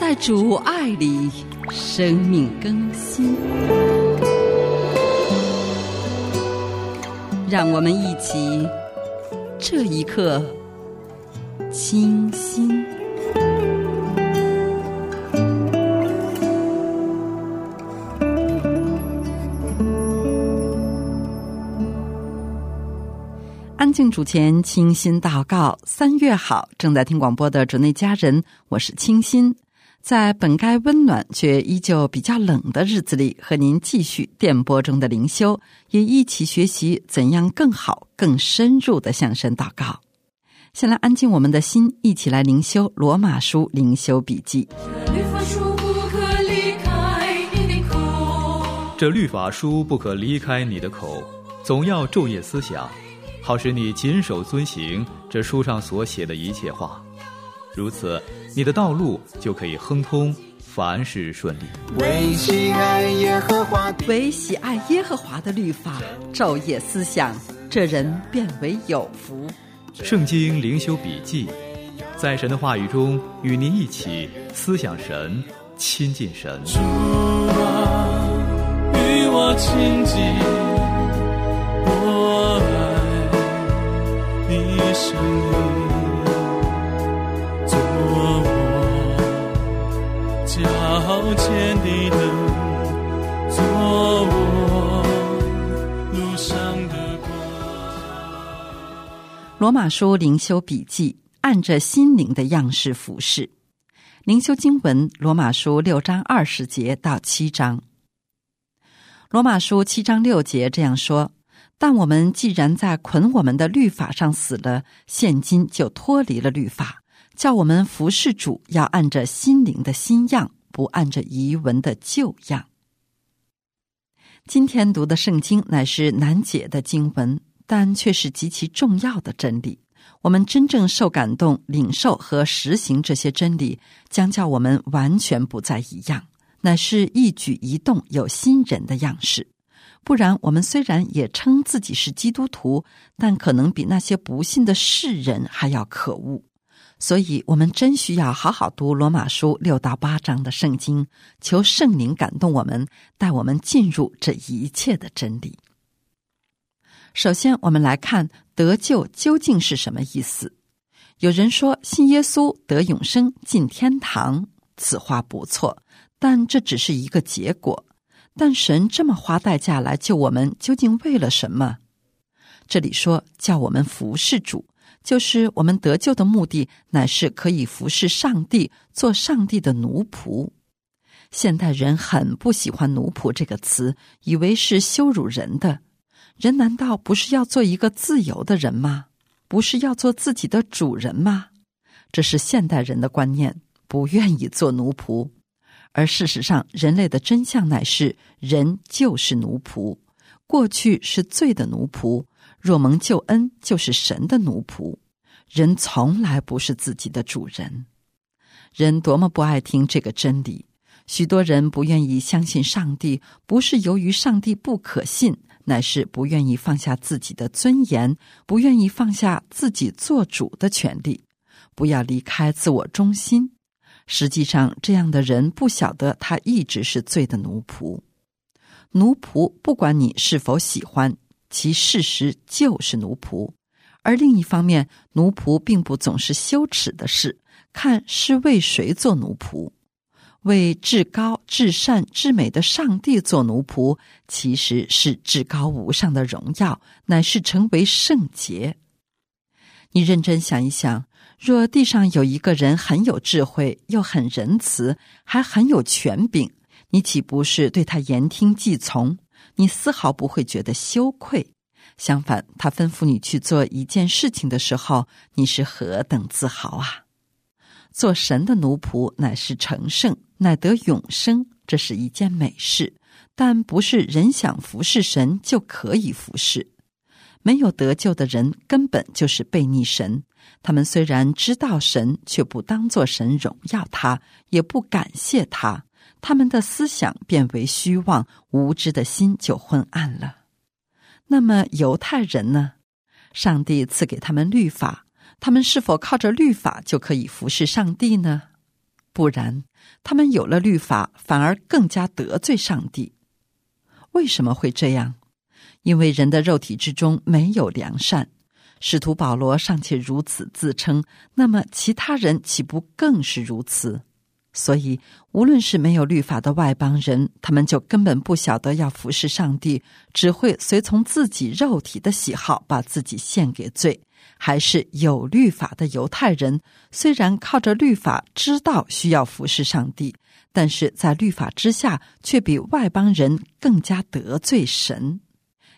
在主爱里。生命更新，让我们一起这一刻清新。安静主前，清新祷告。三月好，正在听广播的主内家人，我是清新。在本该温暖却依旧比较冷的日子里，和您继续电波中的灵修，也一起学习怎样更好、更深入的向神祷告。先来安静我们的心，一起来灵修《罗马书》灵修笔记。这律法书不可离开你的口，总要昼夜思想，好使你谨守遵行这书上所写的一切话。如此，你的道路就可以亨通，凡事顺利。唯喜爱耶和华，唯喜爱耶和华的律法，昼夜思想，这人变为有福。圣经灵修笔记，在神的话语中与您一起思想神，亲近神。主啊，与我亲近，我爱你声音。前的灯，做我路上的光。罗马书灵修笔记，按着心灵的样式服侍。灵修经文：罗马书六章二十节到七章。罗马书七章六节这样说：但我们既然在捆我们的律法上死了，现今就脱离了律法，叫我们服侍主，要按着心灵的新样。不按着遗文的旧样。今天读的圣经乃是难解的经文，但却是极其重要的真理。我们真正受感动、领受和实行这些真理，将叫我们完全不再一样，乃是一举一动有新人的样式。不然，我们虽然也称自己是基督徒，但可能比那些不信的世人还要可恶。所以，我们真需要好好读罗马书六到八章的圣经，求圣灵感动我们，带我们进入这一切的真理。首先，我们来看得救究竟是什么意思。有人说信耶稣得永生进天堂，此话不错，但这只是一个结果。但神这么花代价来救我们，究竟为了什么？这里说叫我们服侍主。就是我们得救的目的，乃是可以服侍上帝，做上帝的奴仆。现代人很不喜欢“奴仆”这个词，以为是羞辱人的。人难道不是要做一个自由的人吗？不是要做自己的主人吗？这是现代人的观念，不愿意做奴仆。而事实上，人类的真相乃是：人就是奴仆，过去是罪的奴仆。若蒙救恩，就是神的奴仆。人从来不是自己的主人。人多么不爱听这个真理！许多人不愿意相信上帝，不是由于上帝不可信，乃是不愿意放下自己的尊严，不愿意放下自己做主的权利，不要离开自我中心。实际上，这样的人不晓得他一直是罪的奴仆。奴仆，不管你是否喜欢。其事实就是奴仆，而另一方面，奴仆并不总是羞耻的事。看是为谁做奴仆？为至高、至善、至美的上帝做奴仆，其实是至高无上的荣耀，乃是成为圣洁。你认真想一想，若地上有一个人很有智慧，又很仁慈，还很有权柄，你岂不是对他言听计从？你丝毫不会觉得羞愧，相反，他吩咐你去做一件事情的时候，你是何等自豪啊！做神的奴仆乃是成圣，乃得永生，这是一件美事，但不是人想服侍神就可以服侍。没有得救的人根本就是背逆神，他们虽然知道神，却不当作神荣耀他，也不感谢他，他们的思想变为虚妄，无知的心就昏暗了。那么犹太人呢？上帝赐给他们律法，他们是否靠着律法就可以服侍上帝呢？不然，他们有了律法，反而更加得罪上帝。为什么会这样？因为人的肉体之中没有良善。使徒保罗尚且如此自称，那么其他人岂不更是如此？所以，无论是没有律法的外邦人，他们就根本不晓得要服侍上帝，只会随从自己肉体的喜好，把自己献给罪。还是有律法的犹太人，虽然靠着律法知道需要服侍上帝，但是在律法之下，却比外邦人更加得罪神。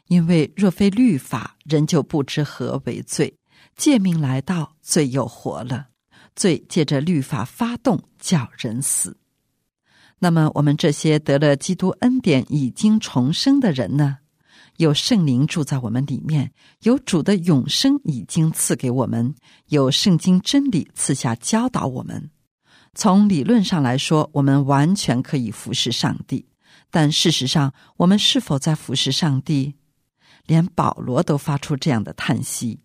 因为若非律法，人就不知何为罪。借命来到，罪又活了，罪借着律法发动，叫人死。那么，我们这些得了基督恩典、已经重生的人呢？有圣灵住在我们里面，有主的永生已经赐给我们，有圣经真理赐下教导我们。从理论上来说，我们完全可以服侍上帝。但事实上，我们是否在服侍上帝？连保罗都发出这样的叹息：“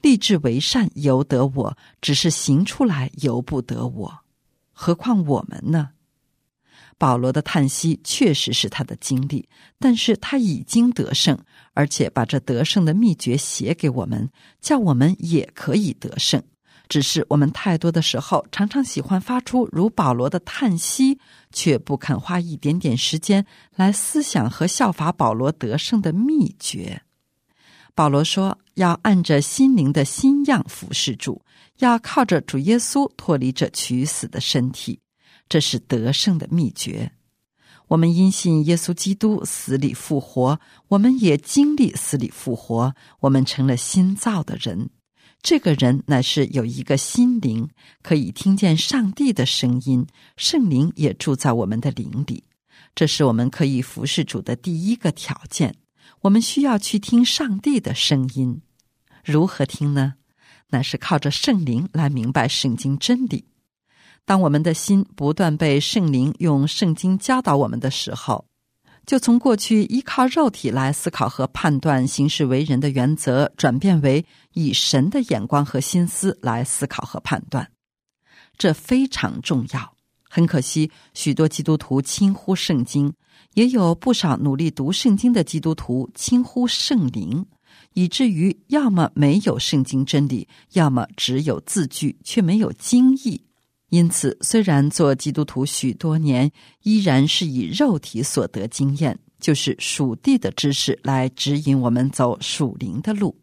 立志为善由得我，只是行出来由不得我。何况我们呢？”保罗的叹息确实是他的经历，但是他已经得胜，而且把这得胜的秘诀写给我们，叫我们也可以得胜。只是我们太多的时候，常常喜欢发出如保罗的叹息，却不肯花一点点时间来思想和效法保罗得胜的秘诀。保罗说：“要按着心灵的新样服侍主，要靠着主耶稣脱离这取死的身体。”这是得胜的秘诀。我们因信耶稣基督死里复活，我们也经历死里复活，我们成了新造的人。这个人乃是有一个心灵，可以听见上帝的声音，圣灵也住在我们的灵里。这是我们可以服侍主的第一个条件。我们需要去听上帝的声音，如何听呢？那是靠着圣灵来明白圣经真理。当我们的心不断被圣灵用圣经教导我们的时候，就从过去依靠肉体来思考和判断行事为人的原则，转变为以神的眼光和心思来思考和判断。这非常重要。很可惜，许多基督徒轻忽圣经，也有不少努力读圣经的基督徒轻忽圣灵，以至于要么没有圣经真理，要么只有字句却没有经义。因此，虽然做基督徒许多年，依然是以肉体所得经验，就是属地的知识来指引我们走属灵的路，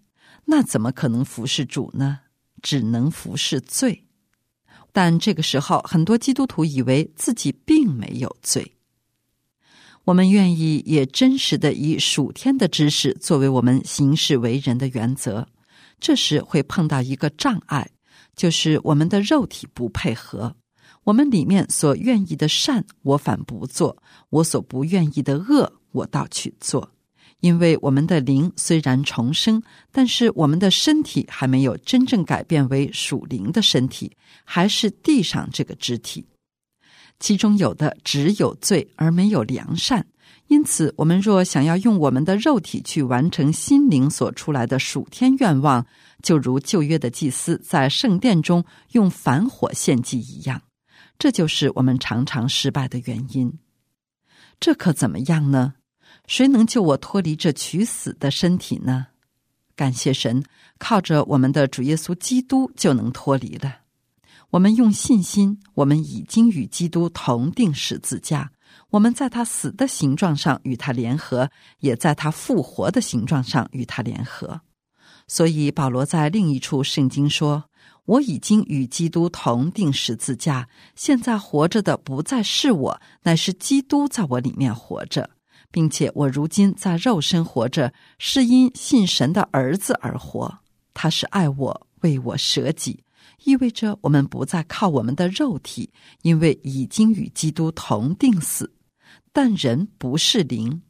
那怎么可能服侍主呢？只能服侍罪。但这个时候，很多基督徒以为自己并没有罪。我们愿意也真实的以属天的知识作为我们行事为人的原则，这时会碰到一个障碍。就是我们的肉体不配合，我们里面所愿意的善，我反不做；我所不愿意的恶，我倒去做。因为我们的灵虽然重生，但是我们的身体还没有真正改变为属灵的身体，还是地上这个肢体。其中有的只有罪而没有良善，因此我们若想要用我们的肉体去完成心灵所出来的属天愿望。就如旧约的祭司在圣殿中用反火献祭一样，这就是我们常常失败的原因。这可怎么样呢？谁能救我脱离这取死的身体呢？感谢神，靠着我们的主耶稣基督就能脱离了。我们用信心，我们已经与基督同定十字架，我们在他死的形状上与他联合，也在他复活的形状上与他联合。所以，保罗在另一处圣经说：“我已经与基督同定十字架，现在活着的不再是我，乃是基督在我里面活着，并且我如今在肉身活着，是因信神的儿子而活。他是爱我，为我舍己，意味着我们不再靠我们的肉体，因为已经与基督同定死。但人不是灵，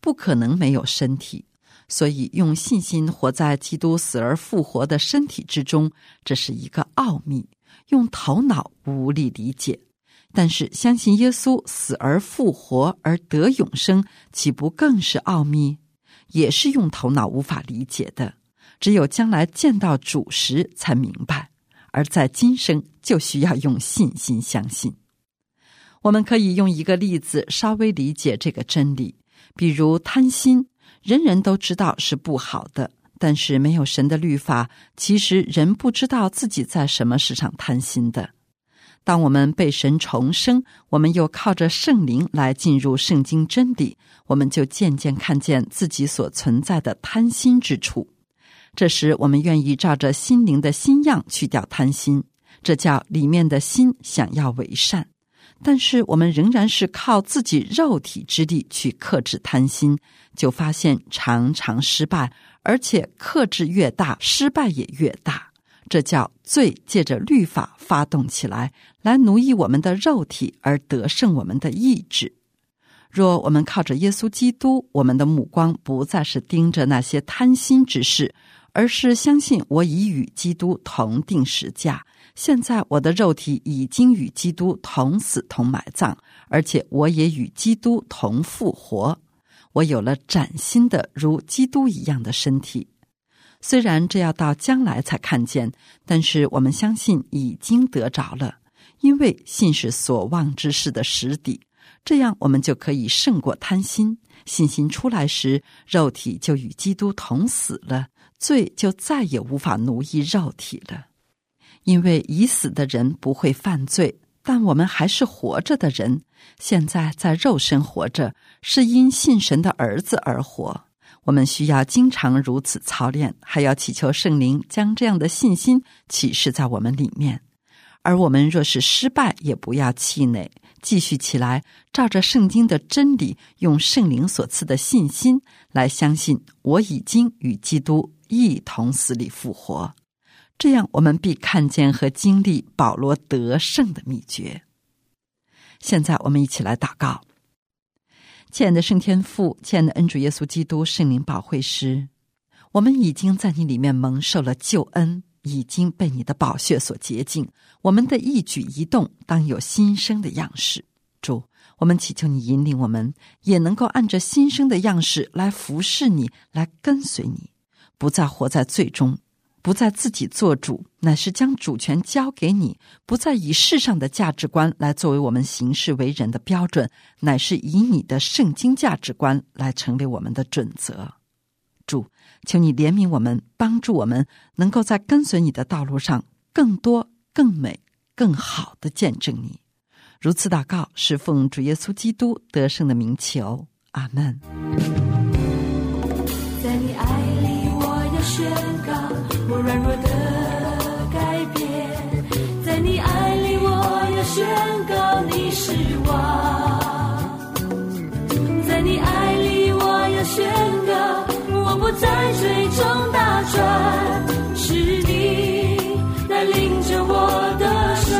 不可能没有身体。所以，用信心活在基督死而复活的身体之中，这是一个奥秘，用头脑无力理解。但是，相信耶稣死而复活而得永生，岂不更是奥秘？也是用头脑无法理解的。只有将来见到主时才明白，而在今生就需要用信心相信。我们可以用一个例子稍微理解这个真理，比如贪心，人人都知道是不好的，但是没有神的律法，其实人不知道自己在什么事上贪心的。当我们被神重生，我们又靠着圣灵来进入圣经真理，我们就渐渐看见自己所存在的贪心之处。这时，我们愿意照着心灵的新样去掉贪心，这叫里面的心想要为善。但是，我们仍然是靠自己肉体之力去克制贪心，就发现常常失败，而且克制越大，失败也越大。这叫罪借着律法发动起来，来奴役我们的肉体，而得胜我们的意志。若我们靠着耶稣基督，我们的目光不再是盯着那些贪心之事。而是相信我已与基督同定时价，现在我的肉体已经与基督同死同埋葬，而且我也与基督同复活。我有了崭新的如基督一样的身体。虽然这要到将来才看见，但是我们相信已经得着了，因为信是所望之事的实底。这样我们就可以胜过贪心。信心出来时，肉体就与基督同死了。罪就再也无法奴役肉体了，因为已死的人不会犯罪，但我们还是活着的人。现在在肉身活着，是因信神的儿子而活。我们需要经常如此操练，还要祈求圣灵将这样的信心启示在我们里面。而我们若是失败，也不要气馁，继续起来，照着圣经的真理，用圣灵所赐的信心来相信，我已经与基督。一同死里复活，这样我们必看见和经历保罗得胜的秘诀。现在我们一起来祷告，亲爱的圣天父，亲爱的恩主耶稣基督圣灵保惠师，我们已经在你里面蒙受了救恩，已经被你的宝血所洁净。我们的一举一动当有新生的样式。主，我们祈求你引领我们，也能够按着新生的样式来服侍你，来跟随你。不再活在最终，不再自己做主，乃是将主权交给你；不再以世上的价值观来作为我们行事为人的标准，乃是以你的圣经价值观来成为我们的准则。主，求你怜悯我们，帮助我们，能够在跟随你的道路上更多、更美、更好的见证你。如此祷告，是奉主耶稣基督得胜的名求。阿门。在你爱里。宣告我软弱的改变，在你爱里，我要宣告你是王。在你爱里，我要宣告我不再追踪大船，是你带领着我的神。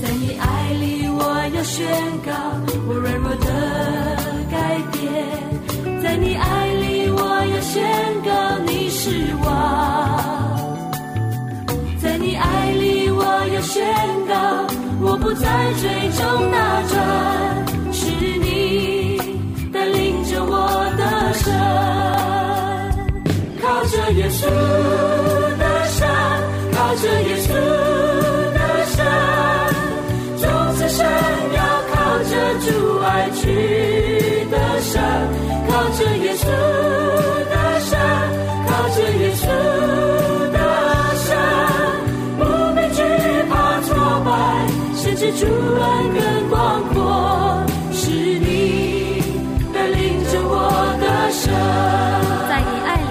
在你爱里，我要宣告我软弱的改变，在你爱。宣告你是王，在你爱里，我要宣告，我不再追踪大船，是你带领着我的神，靠着耶稣的山，靠着耶稣主恩更广阔，是你带领着我的生。在你爱里，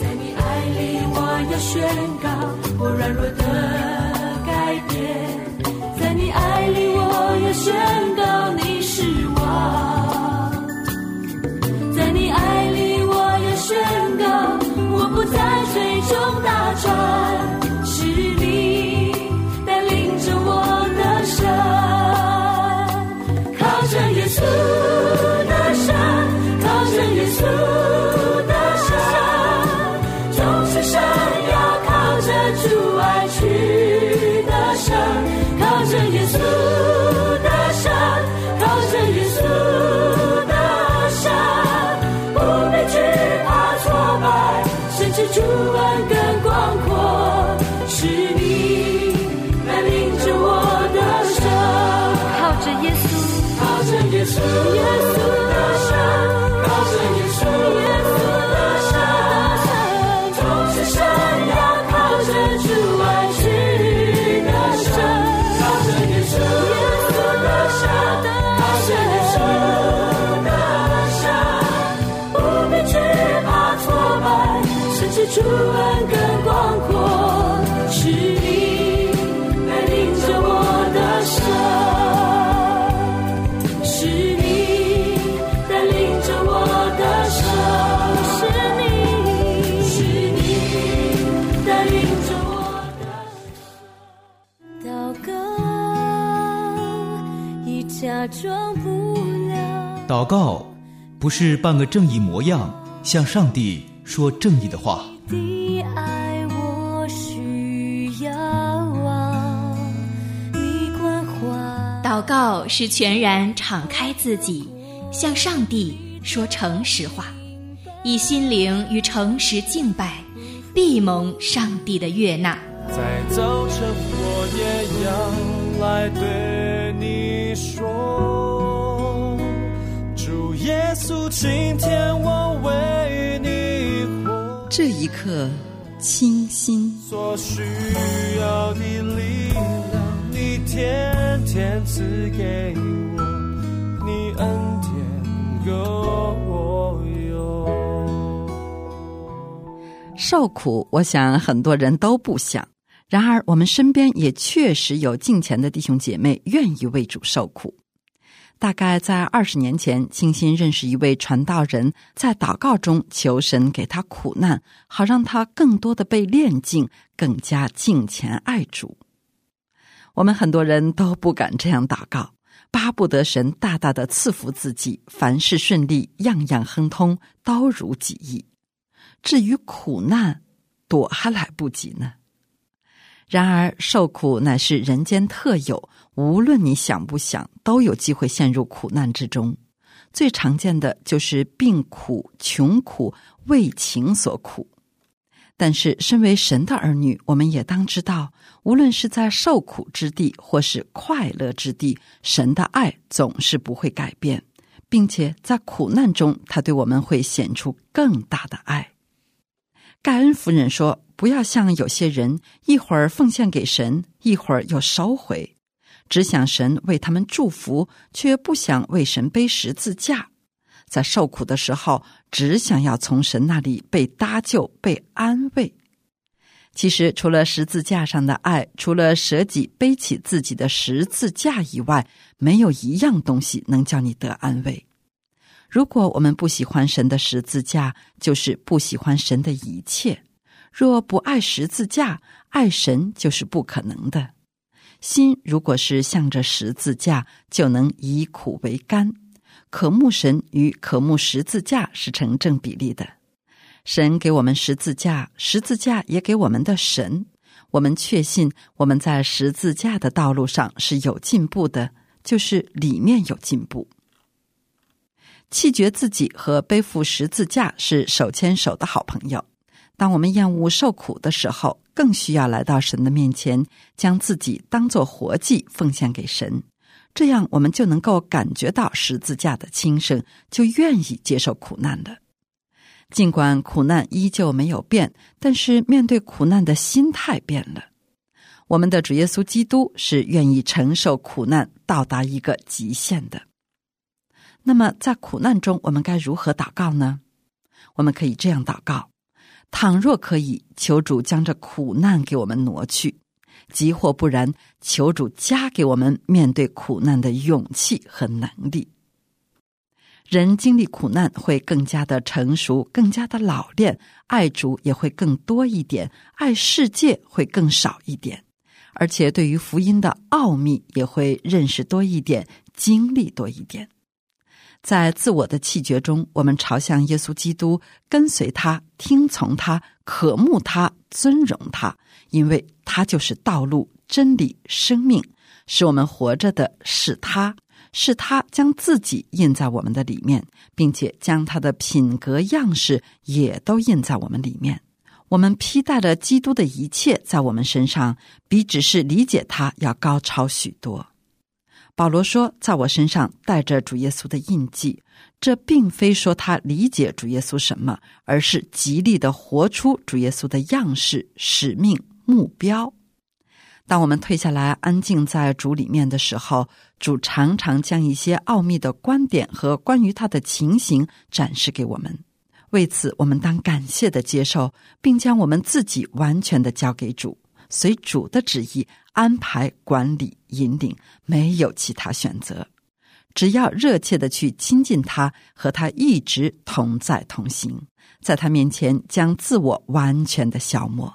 在你爱里，我要宣告我软弱的改变。在你爱里，我要宣祷告不是扮个正义模样，向上帝说正义的话。的爱我需要啊，你关怀。祷告是全然敞开自己，向上帝说诚实话，以心灵与诚实敬拜，必蒙上帝的悦纳。在早晨我也要来对你说，主耶稣，今天我为你活，这一刻，清新。所需要的力量，你天天赐给我，你恩典够我用。受苦，我想很多人都不想。然而，我们身边也确实有敬虔的弟兄姐妹愿意为主受苦。大概在二十年前，清新认识一位传道人，在祷告中求神给他苦难，好让他更多的被炼净，更加敬虔爱主。我们很多人都不敢这样祷告，巴不得神大大的赐福自己，凡事顺利，样样亨通，都如己意。至于苦难，躲还来不及呢。然而，受苦乃是人间特有，无论你想不想，都有机会陷入苦难之中。最常见的就是病苦、穷苦、为情所苦。但是，身为神的儿女，我们也当知道，无论是在受苦之地，或是快乐之地，神的爱总是不会改变，并且在苦难中，他对我们会显出更大的爱。盖恩夫人说：“不要像有些人，一会儿奉献给神，一会儿又收回，只想神为他们祝福，却不想为神背十字架。在受苦的时候，只想要从神那里被搭救、被安慰。其实，除了十字架上的爱，除了舍己背起自己的十字架以外，没有一样东西能叫你得安慰。”如果我们不喜欢神的十字架，就是不喜欢神的一切。若不爱十字架，爱神就是不可能的。心如果是向着十字架，就能以苦为甘。渴慕神与渴慕十字架是成正比例的。神给我们十字架，十字架也给我们的神。我们确信我们在十字架的道路上是有进步的，就是里面有进步。弃绝自己和背负十字架是手牵手的好朋友。当我们厌恶受苦的时候，更需要来到神的面前，将自己当作活祭奉献给神。这样，我们就能够感觉到十字架的轻声，就愿意接受苦难了。尽管苦难依旧没有变，但是面对苦难的心态变了。我们的主耶稣基督是愿意承受苦难，到达一个极限的。那么，在苦难中，我们该如何祷告呢？我们可以这样祷告：倘若可以，求主将这苦难给我们挪去；即或不然，求主加给我们面对苦难的勇气和能力。人经历苦难会更加的成熟，更加的老练，爱主也会更多一点，爱世界会更少一点，而且对于福音的奥秘也会认识多一点，经历多一点。在自我的气绝中，我们朝向耶稣基督，跟随他，听从他，渴慕他，尊荣他，因为他就是道路、真理、生命，使我们活着的是他，是他将自己印在我们的里面，并且将他的品格样式也都印在我们里面。我们披戴了基督的一切在我们身上，比只是理解他要高超许多。保罗说：“在我身上带着主耶稣的印记。”这并非说他理解主耶稣什么，而是极力的活出主耶稣的样式、使命、目标。当我们退下来，安静在主里面的时候，主常常将一些奥秘的观点和关于他的情形展示给我们。为此，我们当感谢的接受，并将我们自己完全的交给主，随主的旨意安排、管理、引领，没有其他选择。只要热切的去亲近他，和他一直同在同行，在他面前将自我完全的消磨。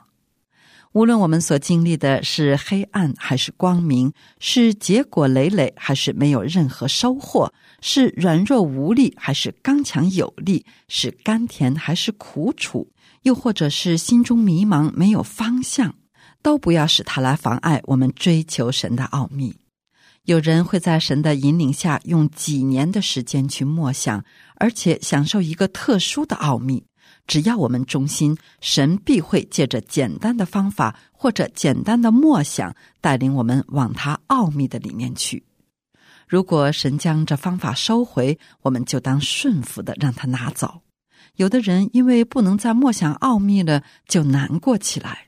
无论我们所经历的是黑暗还是光明，是结果累累还是没有任何收获，是软弱无力还是刚强有力，是甘甜还是苦楚，又或者是心中迷茫没有方向，都不要使它来妨碍我们追求神的奥秘。有人会在神的引领下用几年的时间去默想，而且享受一个特殊的奥秘。只要我们忠心，神必会借着简单的方法或者简单的默想，带领我们往他奥秘的里面去。如果神将这方法收回，我们就当顺服的让他拿走。有的人因为不能再默想奥秘了，就难过起来，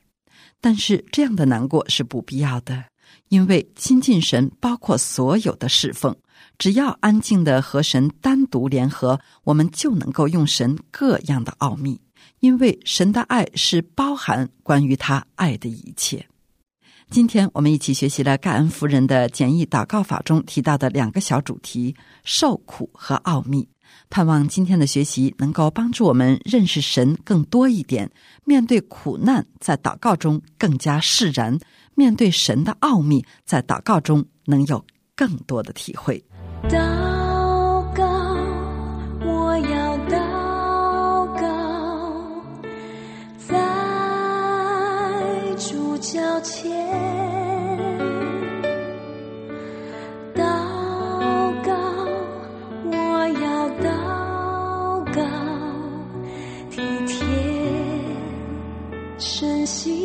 但是这样的难过是不必要的，因为亲近神包括所有的侍奉。只要安静的和神单独联合，我们就能够用神各样的奥秘，因为神的爱是包含关于他爱的一切。今天我们一起学习了盖恩夫人的简易祷告法中提到的两个小主题：受苦和奥秘。盼望今天的学习能够帮助我们认识神更多一点，面对苦难在祷告中更加释然，面对神的奥秘在祷告中能有更多的体会。祷告，我要祷告，体贴身心。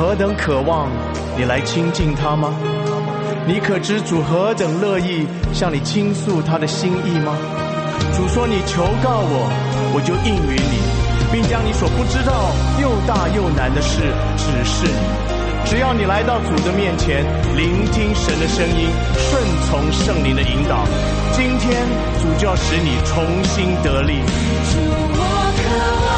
何等渴望你来亲近他吗？你可知主何等乐意向你倾诉他的心意吗？主说你求告我，我就应允你，并将你所不知道又大又难的事指示你。只要你来到主的面前，聆听神的声音，顺从圣灵的引导，今天主就要使你重新得力。主，我渴望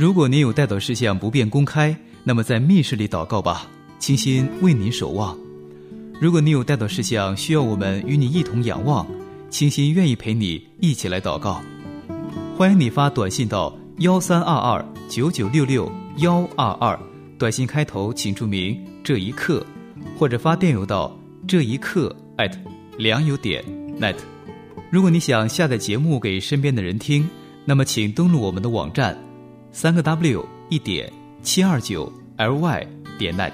如果您有带祷事项不便公开，那么在密室里祷告吧，清心为您守望。如果你有带祷事项需要我们与你一同仰望，清心愿意陪你一起来祷告。欢迎你发短信到幺三二二九九六六幺二二，短信开头请注明“这一刻”，或者发电邮到这一刻艾特良友点 net。如果你想下载节目给身边的人听，那么请登录我们的网站，三个 W 一点七二九 ly 点 net。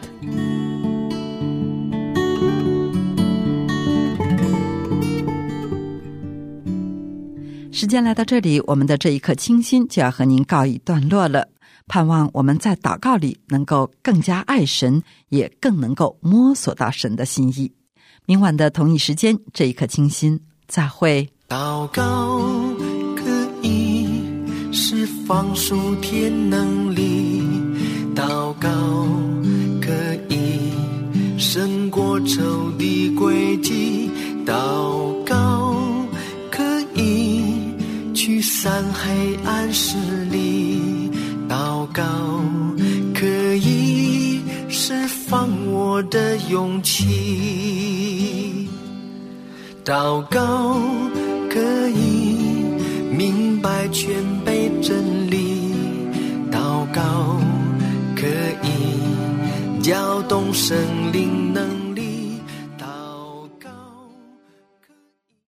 时间来到这里，我们的这一刻清新就要和您告一段落了。盼望我们在祷告里能够更加爱神，也更能够摸索到神的心意。明晚的同一时间，这一刻清新再会。祷告放属天能力，祷告可以胜过仇敌诡计，祷告可以驱散黑暗势力，祷告可以释放我的勇气。祷告可以明白全被真理，祷告可以搅动生灵能。